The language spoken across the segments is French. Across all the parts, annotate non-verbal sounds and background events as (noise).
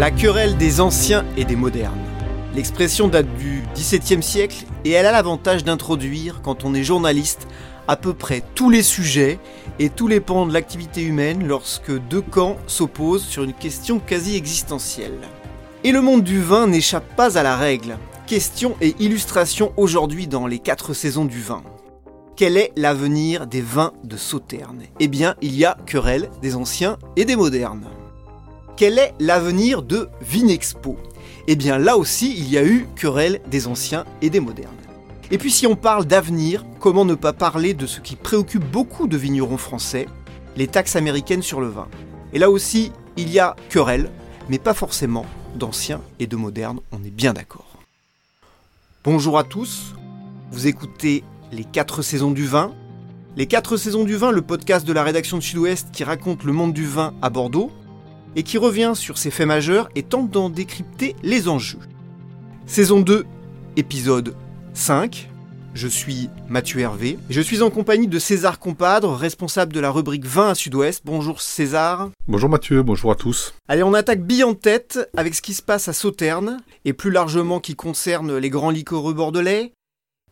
La querelle des anciens et des modernes. L'expression date du XVIIe siècle et elle a l'avantage d'introduire, quand on est journaliste, à peu près tous les sujets et tous les pans de l'activité humaine lorsque deux camps s'opposent sur une question quasi existentielle. Et le monde du vin n'échappe pas à la règle. Question et illustration aujourd'hui dans les quatre saisons du vin. Quel est l'avenir des vins de Sauterne? Eh bien, il y a querelle des anciens et des modernes. Quel est l'avenir de Vinexpo? Eh bien, là aussi, il y a eu querelle des anciens et des modernes. Et puis, si on parle d'avenir, comment ne pas parler de ce qui préoccupe beaucoup de vignerons français, les taxes américaines sur le vin Et là aussi, il y a querelle, mais pas forcément d'anciens et de modernes, on est bien d'accord. Bonjour à tous, vous écoutez les 4 saisons du vin. Les 4 saisons du vin, le podcast de la rédaction de Sud-Ouest qui raconte le monde du vin à Bordeaux et qui revient sur ses faits majeurs et tente d'en décrypter les enjeux. Saison 2, épisode 5. Je suis Mathieu Hervé et je suis en compagnie de César Compadre, responsable de la rubrique vin à Sud-Ouest. Bonjour César. Bonjour Mathieu, bonjour à tous. Allez, on attaque bille en tête avec ce qui se passe à Sauternes et plus largement qui concerne les grands liquoreux bordelais.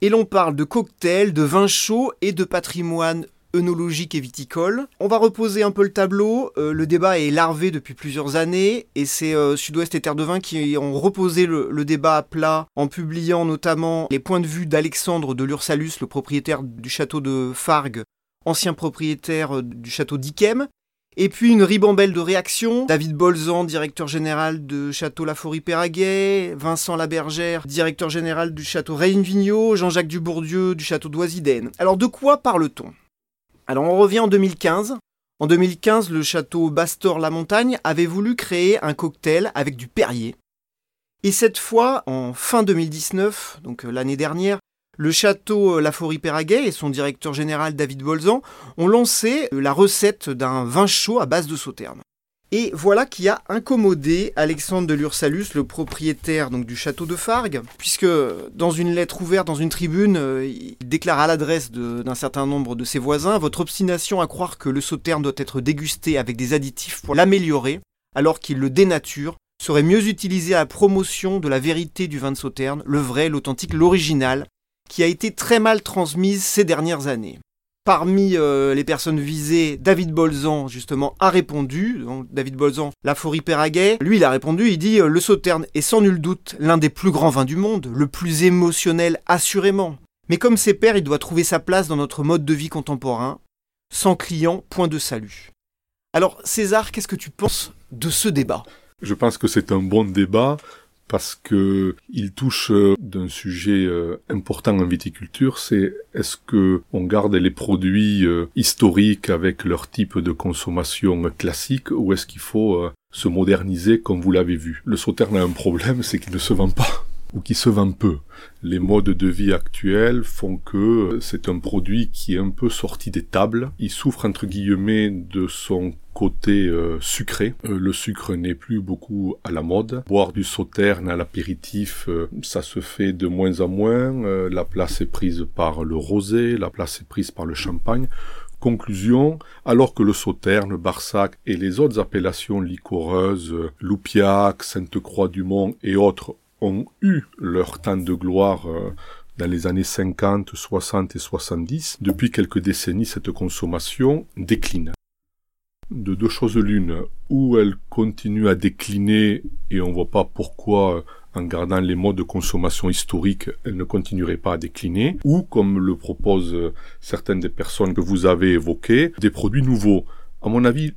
Et l'on parle de cocktails, de vins chauds et de patrimoine et viticole. On va reposer un peu le tableau. Euh, le débat est larvé depuis plusieurs années et c'est euh, Sud-Ouest et Terre de Vin qui ont reposé le, débat à plat en publiant notamment les points de vue d'Alexandre de Lursalus, le propriétaire du château de Fargue, ancien propriétaire euh, du château d'Iquem, et puis une ribambelle de réactions. David Bolzan, directeur général de Château Laforie-Péraguet, Vincent Labergère, directeur général du Château Reine-Vigneault, Jean-Jacques Dubourdieu du Château d'Oisiden. Alors de quoi parle-t-on? Alors on revient en 2015. En 2015, le château Bastor-la-Montagne avait voulu créer un cocktail avec du Perrier. Et cette fois, en fin 2019, donc l'année dernière, le château Laforie-Péraguet et son directeur général David Bolzan ont lancé la recette d'un vin chaud à base de sauterne. Et voilà qui a incommodé Alexandre de Lursalus, le propriétaire du château de Fargue, puisque dans une lettre ouverte dans une tribune, il déclare à l'adresse d'un certain nombre de ses voisins Votre obstination à croire que le sauterne doit être dégusté avec des additifs pour l'améliorer, alors qu'il le dénature, serait mieux utilisé à la promotion de la vérité du vin de sauterne, le vrai, l'authentique, l'original, qui a été très mal transmise ces dernières années. Parmi euh, les personnes visées, David Bolzan, justement, a répondu. Donc, David Bolzan, la Forie lui, il a répondu, il dit euh, Le Sauterne est sans nul doute l'un des plus grands vins du monde, le plus émotionnel assurément. Mais comme ses pairs, il doit trouver sa place dans notre mode de vie contemporain. Sans client, point de salut. Alors, César, qu'est-ce que tu penses de ce débat? Je pense que c'est un bon débat parce que il touche d'un sujet important en viticulture, c'est est-ce que on garde les produits historiques avec leur type de consommation classique ou est-ce qu'il faut se moderniser comme vous l'avez vu? Le Sauterne a un problème, c'est qu'il ne se vend pas ou qui se vend peu. Les modes de vie actuels font que c'est un produit qui est un peu sorti des tables. Il souffre entre guillemets de son côté euh, sucré. Euh, le sucre n'est plus beaucoup à la mode. Boire du sauterne à l'apéritif, euh, ça se fait de moins en moins. la place est prise par le rosé, la place est prise par le champagne. Conclusion, alors que le Sauterne, Barsac et les autres appellations liquoreuses, Loupiac, Sainte-Croix-du-Mont et autres eu leur temps de gloire euh, dans les années 50, 60 et 70, depuis quelques décennies, cette consommation décline. De deux choses l'une, ou elle continue à décliner et on voit pas pourquoi en gardant les modes de consommation historiques, elle ne continuerait pas à décliner, ou comme le proposent certaines des personnes que vous avez évoquées, des produits nouveaux. À mon avis,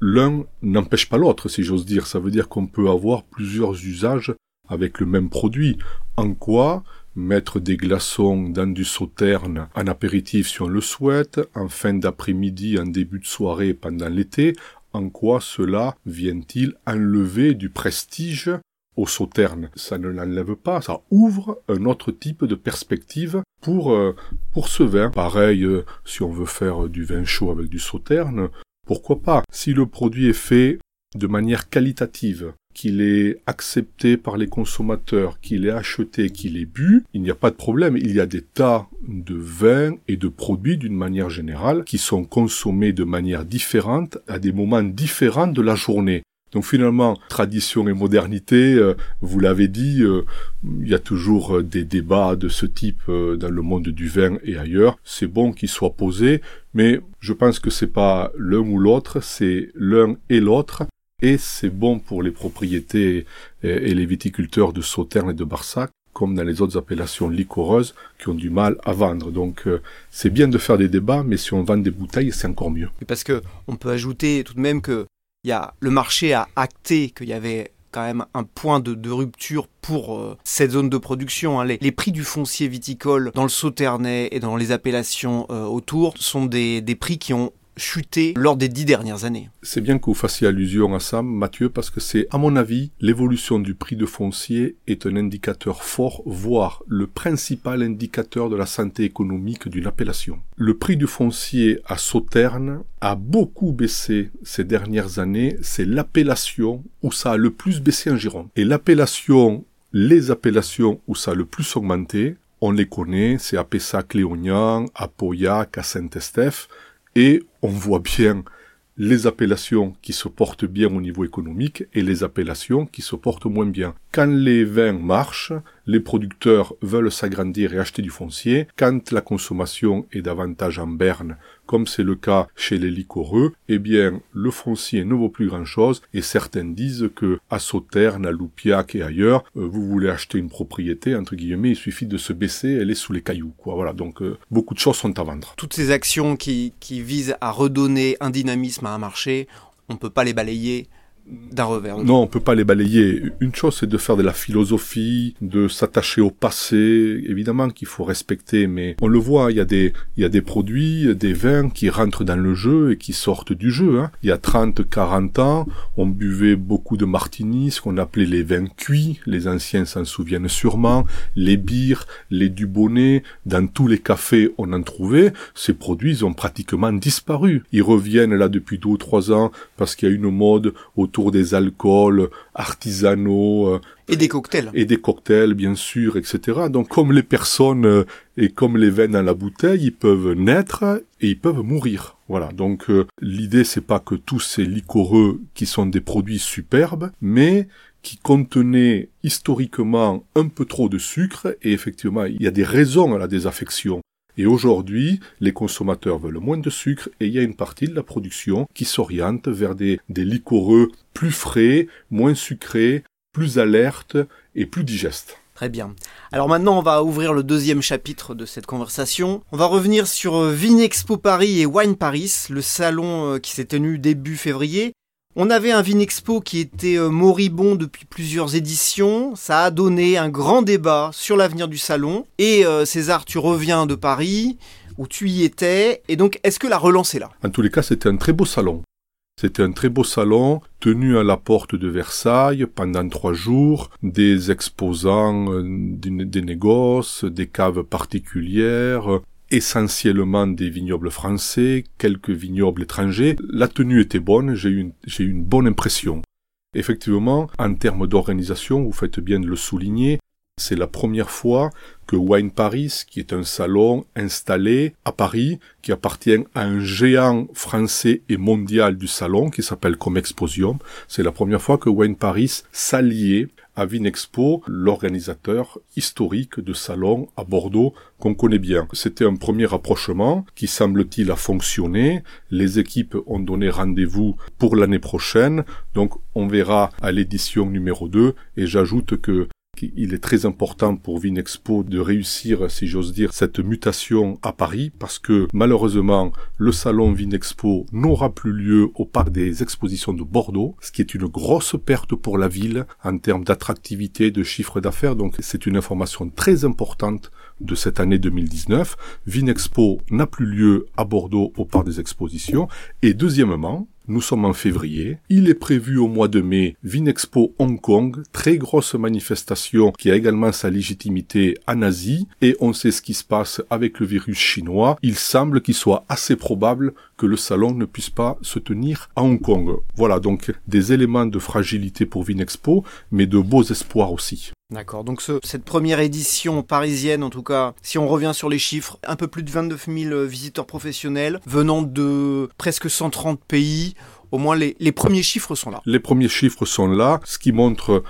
l'un n'empêche pas l'autre, si j'ose dire. Ça veut dire qu'on peut avoir plusieurs usages avec le même produit. En quoi mettre des glaçons dans du sauterne en apéritif si on le souhaite, en fin d'après-midi, en début de soirée pendant l'été, en quoi cela vient-il enlever du prestige au sauterne? Ça ne l'enlève pas, ça ouvre un autre type de perspective pour, euh, pour ce vin. Pareil, euh, si on veut faire du vin chaud avec du sauterne, pourquoi pas? Si le produit est fait de manière qualitative, qu'il est accepté par les consommateurs, qu'il est acheté, qu'il est bu, il n'y a pas de problème. Il y a des tas de vins et de produits d'une manière générale qui sont consommés de manière différente à des moments différents de la journée. Donc finalement, tradition et modernité, euh, vous l'avez dit, euh, il y a toujours des débats de ce type dans le monde du vin et ailleurs. C'est bon qu'ils soient posés, mais je pense que c'est pas l'un ou l'autre, c'est l'un et l'autre. Et c'est bon pour les propriétés et les viticulteurs de Sauternes et de Barsac comme dans les autres appellations liquoreuses, qui ont du mal à vendre. Donc euh, c'est bien de faire des débats, mais si on vend des bouteilles, c'est encore mieux. Parce que on peut ajouter tout de même que y a, le marché a acté qu'il y avait quand même un point de, rupture pour euh, cette zone de production. Hein. Les, prix du foncier viticole dans le Sauternais et dans les appellations euh, autour sont des prix qui ont chuté lors des dix dernières années. C'est bien que vous fassiez allusion à ça, Mathieu, parce que c'est, à mon avis, l'évolution du prix de foncier est un indicateur fort, voire le principal indicateur de la santé économique d'une appellation. Le prix du foncier à Sauterne a beaucoup baissé ces dernières années. C'est l'appellation où ça a le plus baissé en Gironde. Et l'appellation, les appellations où ça a le plus augmenté, on les connaît, c'est à Pessac-Léognan, à Pauillac, à Saint-Estèphe, et on voit bien les appellations qui se portent bien au niveau économique et les appellations qui se portent moins bien. Quand les vins marchent, les producteurs veulent s'agrandir et acheter du foncier. Quand la consommation est davantage en berne, comme c'est le cas chez les liquoreux, eh bien, le foncier ne vaut plus grand chose et certains disent que à Sauternes, à Loupiac et ailleurs, euh, vous voulez acheter une propriété, entre guillemets, il suffit de se baisser, elle est sous les cailloux, quoi. Voilà. Donc, euh, beaucoup de choses sont à vendre. Toutes ces actions qui, qui visent à redonner un dynamisme à un marché, on ne peut pas les balayer d'un revers. Non, on peut pas les balayer. Une chose, c'est de faire de la philosophie, de s'attacher au passé, évidemment qu'il faut respecter, mais on le voit, il y a des, il y a des produits, des vins qui rentrent dans le jeu et qui sortent du jeu. Hein. Il y a 30, 40 ans, on buvait beaucoup de martini, ce qu'on appelait les vins cuits, les anciens s'en souviennent sûrement, les bières, les dubonnets, dans tous les cafés on en trouvait, ces produits ont pratiquement disparu. Ils reviennent là depuis deux ou trois ans parce qu'il y a une mode autour des alcools artisanaux. Euh, et des cocktails. Et des cocktails, bien sûr, etc. Donc, comme les personnes euh, et comme les veines dans la bouteille, ils peuvent naître et ils peuvent mourir. Voilà. Donc, euh, l'idée, c'est pas que tous ces liquoreux qui sont des produits superbes, mais qui contenaient historiquement un peu trop de sucre et effectivement il y a des raisons à la désaffection. Et aujourd'hui, les consommateurs veulent moins de sucre et il y a une partie de la production qui s'oriente vers des, des liquoreux plus frais, moins sucrés, plus alertes et plus digestes. Très bien. Alors maintenant, on va ouvrir le deuxième chapitre de cette conversation. On va revenir sur Vinexpo Paris et Wine Paris, le salon euh, qui s'est tenu début février. On avait un Vinexpo qui était euh, moribond depuis plusieurs éditions. Ça a donné un grand débat sur l'avenir du salon. Et euh, César, tu reviens de Paris, où tu y étais. Et donc, est-ce que la relance est là? En tous les cas, c'était un très beau salon. C'était un très beau salon tenu à la porte de Versailles pendant trois jours, des exposants euh, des négoces, des caves particulières, essentiellement des vignobles français, quelques vignobles étrangers. La tenue était bonne, j'ai eu, une, bonne impression. Effectivement, en termes d'organisation, vous faites bien de le souligner, c'est la première fois que Wine Paris, qui est un salon installé à Paris, qui appartient à un géant français et mondial du salon, qui s'appelle Comexposium, c'est la première fois que Wine Paris s'alliait à Vinexpo, l'organisateur historique de salon à Bordeaux qu'on connaît bien. C'était un premier rapprochement qui semble-t-il a fonctionné. Les équipes ont donné rendez-vous pour l'année prochaine. Donc on verra à l'édition numéro 2 et j'ajoute que il est très important pour Vinexpo de réussir, si j'ose dire, cette mutation à Paris parce que malheureusement, le salon Vinexpo n'aura plus lieu au parc des expositions de Bordeaux, ce qui est une grosse perte pour la ville en termes d'attractivité, de chiffre d'affaires. Donc c'est une information très importante de cette année 2019. Vinexpo n'a plus lieu à Bordeaux au parc des expositions. Et deuxièmement, nous sommes en février. Il est prévu au mois de mai Vinexpo Hong Kong, très grosse manifestation qui a également sa légitimité en Asie. Et on sait ce qui se passe avec le virus chinois. Il semble qu'il soit assez probable que le salon ne puisse pas se tenir à Hong Kong. Voilà donc des éléments de fragilité pour Vinexpo, mais de beaux espoirs aussi. D'accord, donc cette première édition parisienne, en tout cas, si on revient sur les chiffres, un peu plus de 29 000 visiteurs professionnels venant de presque 130 pays. Au moins les, les premiers chiffres sont là. Les premiers chiffres sont là, ce qui montre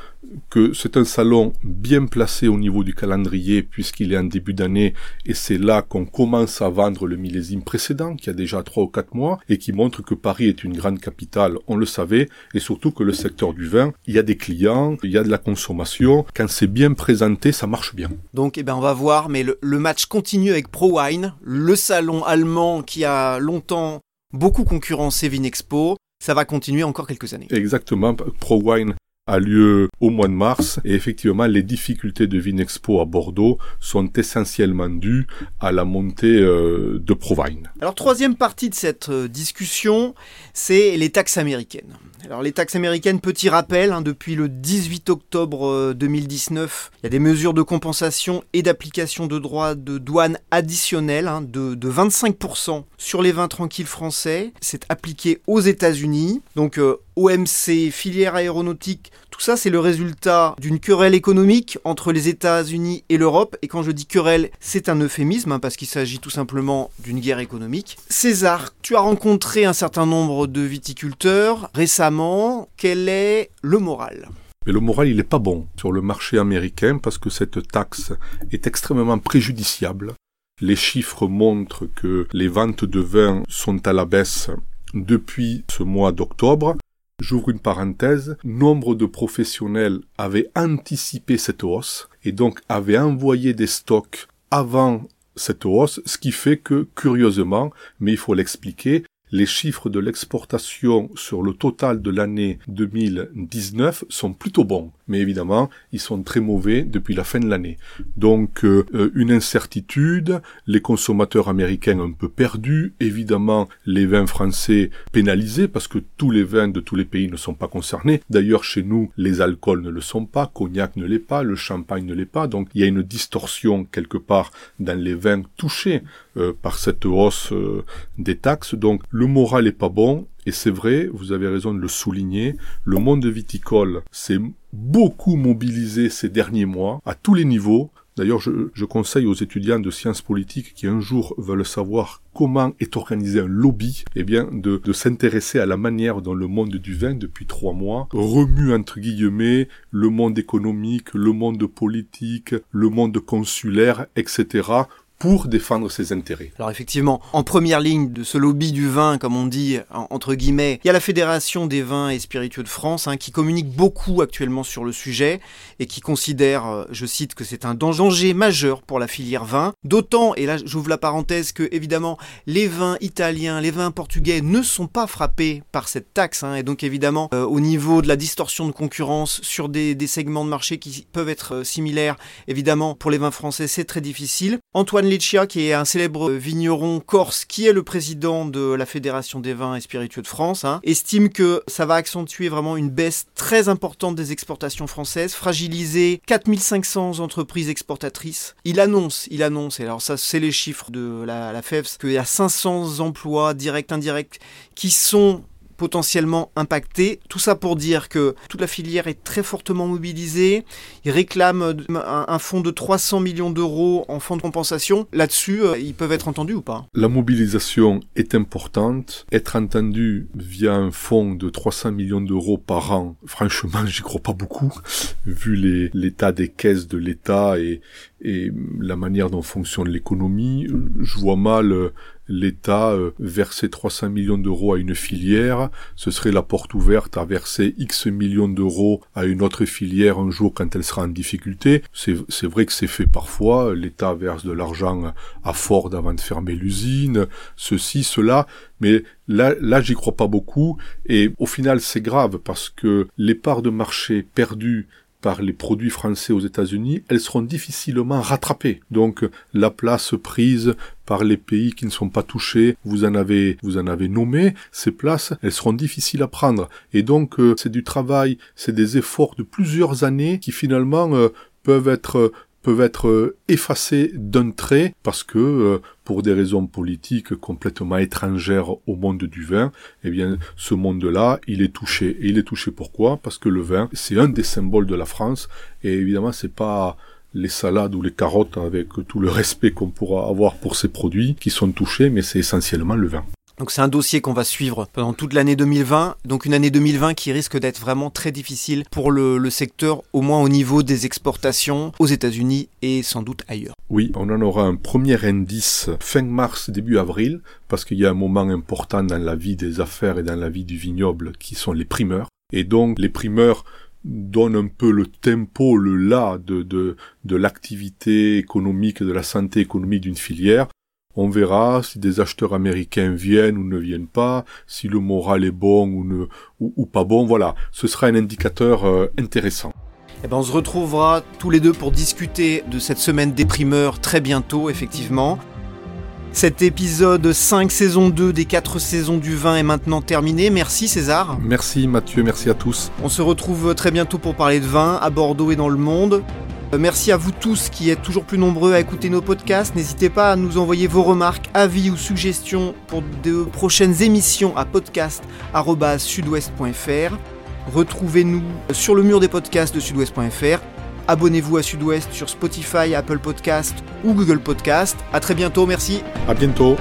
que c'est un salon bien placé au niveau du calendrier puisqu'il est en début d'année et c'est là qu'on commence à vendre le millésime précédent qui a déjà trois ou quatre mois et qui montre que Paris est une grande capitale, on le savait, et surtout que le secteur du vin, il y a des clients, il y a de la consommation, quand c'est bien présenté, ça marche bien. Donc eh ben on va voir, mais le, le match continue avec ProWine, le salon allemand qui a longtemps beaucoup concurrencé Vinexpo, ça va continuer encore quelques années. Exactement. ProWine a lieu au mois de mars et effectivement les difficultés de Vinexpo à Bordeaux sont essentiellement dues à la montée euh, de Provine. Alors troisième partie de cette euh, discussion, c'est les taxes américaines. Alors les taxes américaines, petit rappel, hein, depuis le 18 octobre 2019, il y a des mesures de compensation et d'application de droits de douane additionnels hein, de, de, 25% sur les vins tranquilles français. C'est appliqué aux États-Unis. Donc euh, OMC, filière aéronautique, tout ça c'est le résultat d'une querelle économique entre les États-Unis et l'Europe. Et quand je dis querelle, c'est un euphémisme hein, parce qu'il s'agit tout simplement d'une guerre économique. César, tu as rencontré un certain nombre de viticulteurs récemment. Quel est le moral? Mais le moral, il n'est pas bon sur le marché américain parce que cette taxe est extrêmement préjudiciable. Les chiffres montrent que les ventes de vin sont à la baisse depuis ce mois d'octobre. J'ouvre une parenthèse, nombre de professionnels avaient anticipé cette hausse et donc avaient envoyé des stocks avant cette hausse, ce qui fait que, curieusement, mais il faut l'expliquer, les chiffres de l'exportation sur le total de l'année 2019 sont plutôt bons. Mais évidemment, ils sont très mauvais depuis la fin de l'année. Donc, euh, une incertitude, les consommateurs américains un peu perdus, évidemment, les vins français pénalisés parce que tous les vins de tous les pays ne sont pas concernés. D'ailleurs, chez nous, les alcools ne le sont pas, cognac ne l'est pas, le champagne ne l'est pas. Donc, il y a une distorsion quelque part dans les vins touchés euh, par cette hausse euh, des taxes. Donc, le moral est pas bon. Et c'est vrai, vous avez raison de le souligner, le monde viticole s'est beaucoup mobilisé ces derniers mois, à tous les niveaux. D'ailleurs, je, conseille aux étudiants de sciences politiques qui un jour veulent savoir comment est organisé un lobby, eh bien, de, de s'intéresser à la manière dont le monde du vin, depuis trois mois, remue, entre guillemets, le monde économique, le monde politique, le monde consulaire, etc., pour défendre ses intérêts. Alors effectivement, en première ligne de ce lobby du vin, comme on dit entre guillemets, il y a la Fédération des vins et spiritueux de France hein, qui communique beaucoup actuellement sur le sujet et qui considère, euh, je cite, que c'est un danger majeur pour la filière vin. D'autant, et là j'ouvre la parenthèse, que évidemment les vins italiens, les vins portugais ne sont pas frappés par cette taxe hein, et donc évidemment euh, au niveau de la distorsion de concurrence sur des, segments de marché qui peuvent être euh, similaires, évidemment pour les vins français c'est très difficile. Antoine Leccia, qui est un célèbre vigneron corse, qui est le président de la Fédération des vins et spiritueux de France, hein, estime que ça va accentuer vraiment une baisse très importante des exportations françaises, fragiliser 4500 entreprises exportatrices. Il annonce, il annonce, et alors ça c'est les chiffres de la, la FEFS, qu'il y a 500 emplois directs, indirects, qui sont potentiellement impactés. Tout ça pour dire que toute la filière est très fortement mobilisée. Ils réclament un, fonds de 300 millions d'euros en fonds de compensation. Là-dessus, euh, ils peuvent être entendus ou pas? La mobilisation est importante. Être entendu via un fonds de 300 millions d'euros par an, franchement, j'y crois pas beaucoup, vu l'état des caisses de l'État et, et la manière dont fonctionne l'économie. Je vois mal euh, l'État euh, verser 300 millions d'euros à une filière, ce serait la porte ouverte à verser X millions d'euros à une autre filière un jour quand elle sera en difficulté. C'est vrai que c'est fait parfois, l'État verse de l'argent à Ford avant de fermer l'usine, ceci, cela, mais là, là j'y crois pas beaucoup, et au final c'est grave parce que les parts de marché perdues par les produits français aux États-Unis, elles seront difficilement rattrapées. Donc la place prise par les pays qui ne sont pas touchés, vous en avez vous en avez nommé ces places, elles seront difficiles à prendre et donc euh, c'est du travail, c'est des efforts de plusieurs années qui finalement euh, peuvent être peuvent être euh, effacés d'un trait parce que euh, pour des raisons politiques complètement étrangères au monde du vin, eh bien ce monde-là, il est touché. Et il est touché pourquoi? Parce que le vin, c'est un des symboles de la France et évidemment c'est pas les salades ou les carottes avec tout le (laughs) respect qu'on pourra avoir pour ces produits qui sont touchés, mais c'est essentiellement le vin. Donc c'est un dossier qu'on va suivre pendant toute l'année 2020, donc une année 2020 qui risque d'être vraiment très difficile pour le, secteur, au moins au niveau des exportations aux États-Unis et sans doute ailleurs. Oui, on en aura un premier indice fin mars, début avril, parce qu'il y a un moment important dans la vie des affaires et dans la vie du vignoble qui sont les primeurs. Et donc les primeurs donne un peu le tempo, le là de, de, de l'activité économique, de la santé économique d'une filière. On verra si des acheteurs américains viennent ou ne viennent pas, si le moral est bon ou, ne, ou, pas bon. Voilà, ce sera un indicateur euh, intéressant. Eh ben on se retrouvera tous les deux pour discuter de cette semaine des primeurs très bientôt, effectivement. Cet épisode 5 saison 2 des 4 saisons du vin est maintenant terminé. Merci César. Merci Mathieu, merci à tous. On se retrouve très bientôt pour parler de vin à Bordeaux et dans le monde. Euh, merci à vous tous qui êtes toujours plus nombreux à écouter nos podcasts. N'hésitez pas à nous envoyer vos remarques, avis ou suggestions pour de prochaines émissions à podcast.sudouest.fr. Retrouvez-nous sur le mur des podcasts de sudouest.fr Abonnez-vous à Sud-Ouest sur Spotify, Apple Podcast ou Google Podcast. À très bientôt, merci. À bientôt.